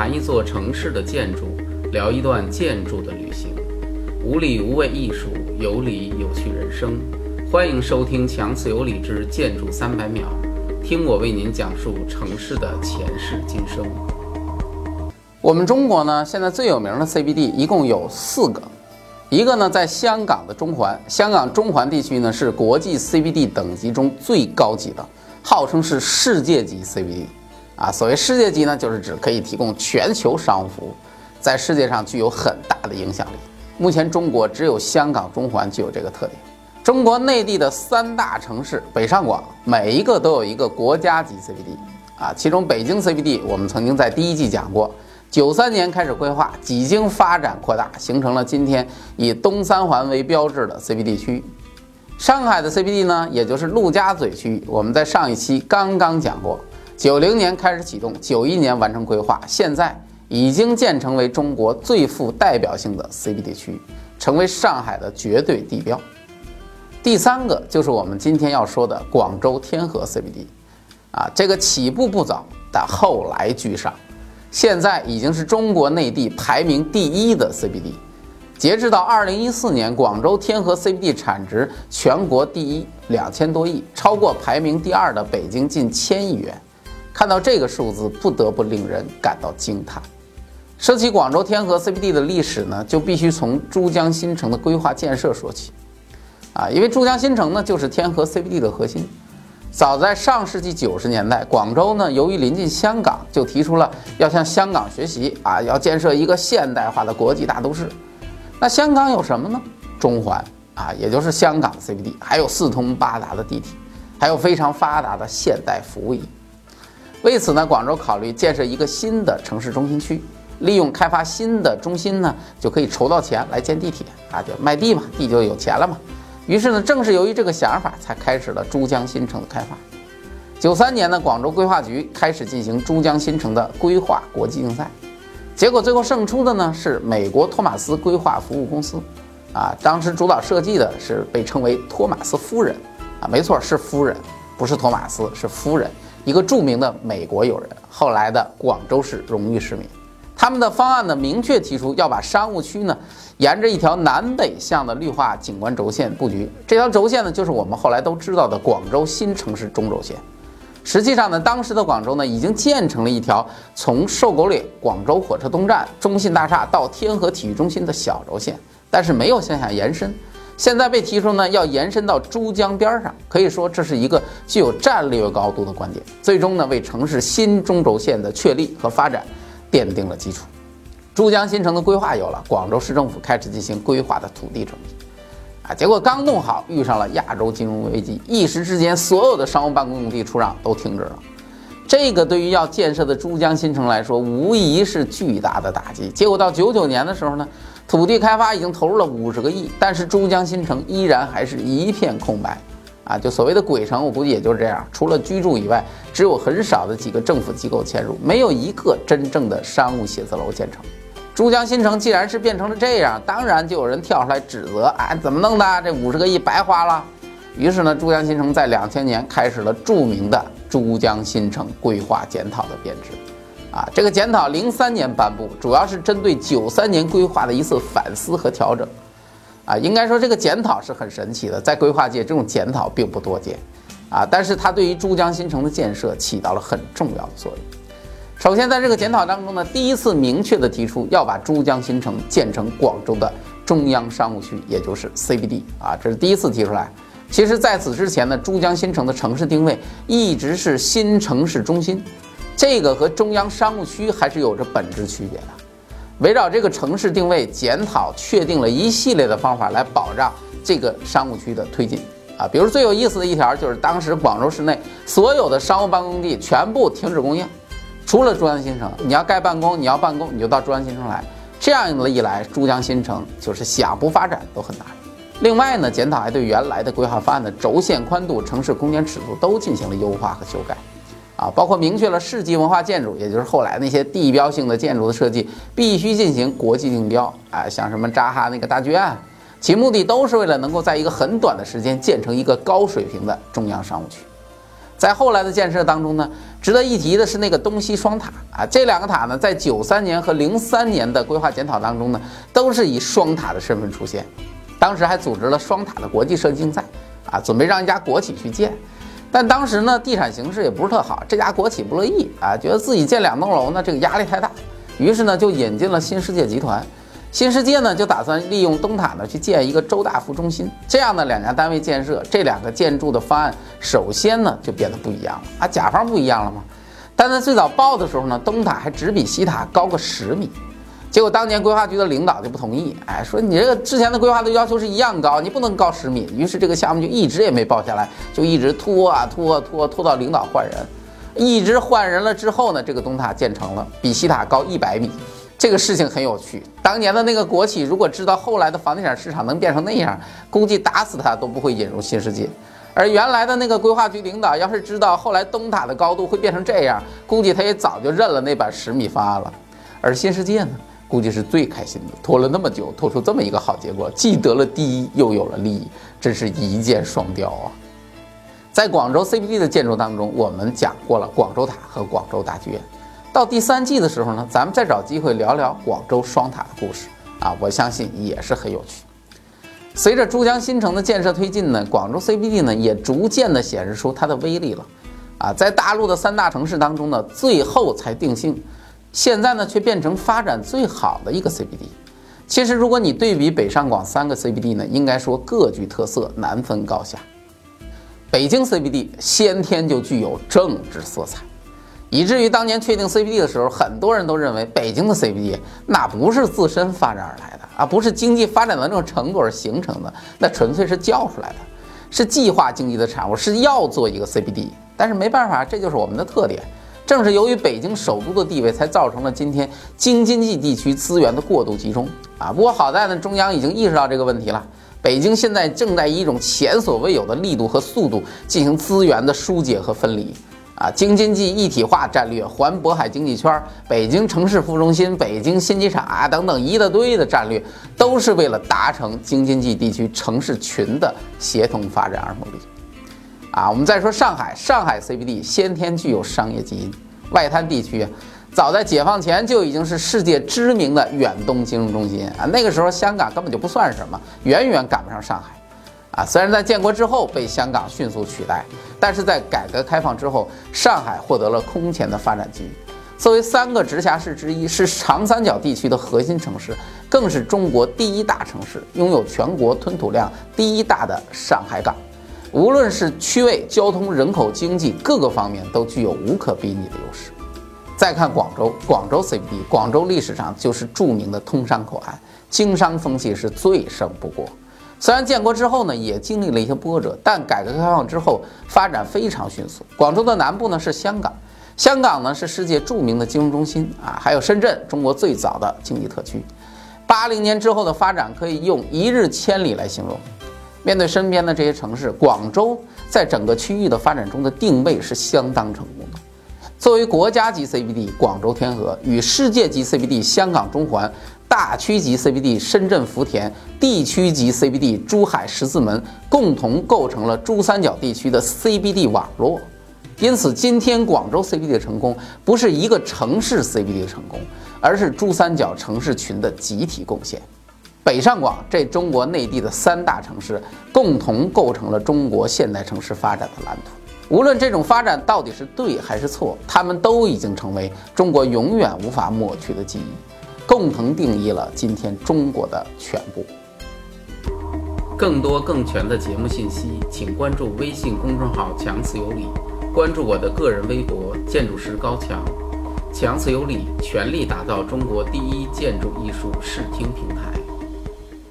谈一座城市的建筑，聊一段建筑的旅行，无理无畏艺术，有理有趣人生。欢迎收听强词有理之建筑三百秒，听我为您讲述城市的前世今生。我们中国呢，现在最有名的 CBD 一共有四个，一个呢在香港的中环，香港中环地区呢是国际 CBD 等级中最高级的，号称是世界级 CBD。啊，所谓世界级呢，就是指可以提供全球商务服务，在世界上具有很大的影响力。目前中国只有香港中环具有这个特点。中国内地的三大城市北上广，每一个都有一个国家级 CBD。啊，其中北京 CBD 我们曾经在第一季讲过，九三年开始规划，几经发展扩大，形成了今天以东三环为标志的 CBD 区域。上海的 CBD 呢，也就是陆家嘴区域，我们在上一期刚刚讲过。九零年开始启动，九一年完成规划，现在已经建成为中国最富代表性的 CBD 区域，成为上海的绝对地标。第三个就是我们今天要说的广州天河 CBD，啊，这个起步不早，但后来居上，现在已经是中国内地排名第一的 CBD。截至到二零一四年，广州天河 CBD 产值全国第一，两千多亿，超过排名第二的北京近千亿元。看到这个数字，不得不令人感到惊叹。说起广州天河 CBD 的历史呢，就必须从珠江新城的规划建设说起。啊，因为珠江新城呢，就是天河 CBD 的核心。早在上世纪九十年代，广州呢，由于临近香港，就提出了要向香港学习啊，要建设一个现代化的国际大都市。那香港有什么呢？中环啊，也就是香港 CBD，还有四通八达的地铁，还有非常发达的现代服务业。为此呢，广州考虑建设一个新的城市中心区，利用开发新的中心呢，就可以筹到钱来建地铁啊，就卖地嘛，地就有钱了嘛。于是呢，正是由于这个想法，才开始了珠江新城的开发。九三年呢，广州规划局开始进行珠江新城的规划国际竞赛，结果最后胜出的呢是美国托马斯规划服务公司，啊，当时主导设计的是被称为托马斯夫人，啊，没错，是夫人，不是托马斯，是夫人。一个著名的美国友人，后来的广州市荣誉市民，他们的方案呢，明确提出要把商务区呢，沿着一条南北向的绿化景观轴线布局。这条轴线呢，就是我们后来都知道的广州新城市中轴线。实际上呢，当时的广州呢，已经建成了一条从瘦狗岭广州火车东站中信大厦到天河体育中心的小轴线，但是没有向下延伸。现在被提出呢，要延伸到珠江边上，可以说这是一个具有战略高度的观点。最终呢，为城市新中轴线的确立和发展奠定了基础。珠江新城的规划有了，广州市政府开始进行规划的土地整理。啊，结果刚弄好，遇上了亚洲金融危机，一时之间，所有的商务办公用地出让都停止了。这个对于要建设的珠江新城来说，无疑是巨大的打击。结果到九九年的时候呢？土地开发已经投入了五十个亿，但是珠江新城依然还是一片空白，啊，就所谓的鬼城，我估计也就是这样，除了居住以外，只有很少的几个政府机构迁入，没有一个真正的商务写字楼建成。珠江新城既然是变成了这样，当然就有人跳出来指责，啊，怎么弄的？这五十个亿白花了。于是呢，珠江新城在两千年开始了著名的珠江新城规划检讨的编制。啊，这个检讨零三年颁布，主要是针对九三年规划的一次反思和调整。啊，应该说这个检讨是很神奇的，在规划界这种检讨并不多见。啊，但是它对于珠江新城的建设起到了很重要的作用。首先，在这个检讨当中呢，第一次明确的提出要把珠江新城建成广州的中央商务区，也就是 CBD。啊，这是第一次提出来。其实，在此之前呢，珠江新城的城市定位一直是新城市中心。这个和中央商务区还是有着本质区别的。围绕这个城市定位检讨，确定了一系列的方法来保障这个商务区的推进啊。比如最有意思的一条就是，当时广州市内所有的商务办公地全部停止供应，除了珠江新城，你要盖办公，你要办公，你就到珠江新城来。这样的一来，珠江新城就是想不发展都很难。另外呢，检讨还对原来的规划方案的轴线宽度、城市空间尺度都进行了优化和修改。啊，包括明确了市级文化建筑，也就是后来那些地标性的建筑的设计必须进行国际竞标啊，像什么扎哈那个大剧院，其目的都是为了能够在一个很短的时间建成一个高水平的中央商务区。在后来的建设当中呢，值得一提的是那个东西双塔啊，这两个塔呢，在九三年和零三年的规划检讨当中呢，都是以双塔的身份出现。当时还组织了双塔的国际设计竞赛啊，准备让一家国企去建。但当时呢，地产形势也不是特好，这家国企不乐意啊，觉得自己建两栋楼呢，这个压力太大，于是呢，就引进了新世界集团。新世界呢，就打算利用东塔呢去建一个周大福中心，这样的两家单位建设，这两个建筑的方案，首先呢就变得不一样了啊，甲方不一样了吗？但在最早报的时候呢，东塔还只比西塔高个十米，结果当年规划局的领导就不同意，哎，说你这个之前的规划的要求是一样高，你不能高十米，于是这个项目就一直也没报下来，就一直拖啊拖啊拖，拖到领导换人，一直换人了之后呢，这个东塔建成了，比西塔高一百米。这个事情很有趣。当年的那个国企，如果知道后来的房地产市场能变成那样，估计打死他都不会引入新世界。而原来的那个规划局领导，要是知道后来东塔的高度会变成这样，估计他也早就认了那版十米方案了。而新世界呢，估计是最开心的，拖了那么久，拖出这么一个好结果，既得了第一，又有了利益，真是一箭双雕啊！在广州 CBD 的建筑当中，我们讲过了广州塔和广州大剧院。到第三季的时候呢，咱们再找机会聊聊广州双塔的故事啊，我相信也是很有趣。随着珠江新城的建设推进呢，广州 CBD 呢也逐渐的显示出它的威力了啊，在大陆的三大城市当中呢，最后才定性，现在呢却变成发展最好的一个 CBD。其实如果你对比北上广三个 CBD 呢，应该说各具特色，难分高下。北京 CBD 先天就具有政治色彩。以至于当年确定 CBD 的时候，很多人都认为北京的 CBD 那不是自身发展而来的啊，不是经济发展的那种程度而形成的，那纯粹是叫出来的，是计划经济的产物，是要做一个 CBD。但是没办法，这就是我们的特点。正是由于北京首都的地位，才造成了今天京津冀地区资源的过度集中啊。不过好在呢，中央已经意识到这个问题了，北京现在正在以一种前所未有的力度和速度进行资源的疏解和分离。啊，京津冀一体化战略、环渤海经济圈、北京城市副中心、北京新机场啊等等一大堆的战略，都是为了达成京津冀地区城市群的协同发展而努力。啊，我们再说上海，上海 CBD 先天具有商业基因，外滩地区早在解放前就已经是世界知名的远东金融中心啊，那个时候香港根本就不算什么，远远赶不上上海。啊，虽然在建国之后被香港迅速取代，但是在改革开放之后，上海获得了空前的发展机遇。作为三个直辖市之一，是长三角地区的核心城市，更是中国第一大城市，拥有全国吞吐量第一大的上海港。无论是区位、交通、人口、经济各个方面，都具有无可比拟的优势。再看广州，广州 CBD，广州历史上就是著名的通商口岸，经商风气是最盛不过。虽然建国之后呢，也经历了一些波折，但改革开放之后发展非常迅速。广州的南部呢是香港，香港呢是世界著名的金融中心啊，还有深圳，中国最早的经济特区。八零年之后的发展可以用一日千里来形容。面对身边的这些城市，广州在整个区域的发展中的定位是相当成功的。作为国家级 CBD，广州天河与世界级 CBD 香港中环。大区级 CBD 深圳福田，地区级 CBD 珠海十字门，共同构成了珠三角地区的 CBD 网络。因此，今天广州 CBD 的成功，不是一个城市 CBD 的成功，而是珠三角城市群的集体贡献。北上广这中国内地的三大城市，共同构成了中国现代城市发展的蓝图。无论这种发展到底是对还是错，他们都已经成为中国永远无法抹去的记忆。共同定义了今天中国的全部。更多更全的节目信息，请关注微信公众号“强词有理”，关注我的个人微博“建筑师高强”。强词有理，全力打造中国第一建筑艺术视听平台。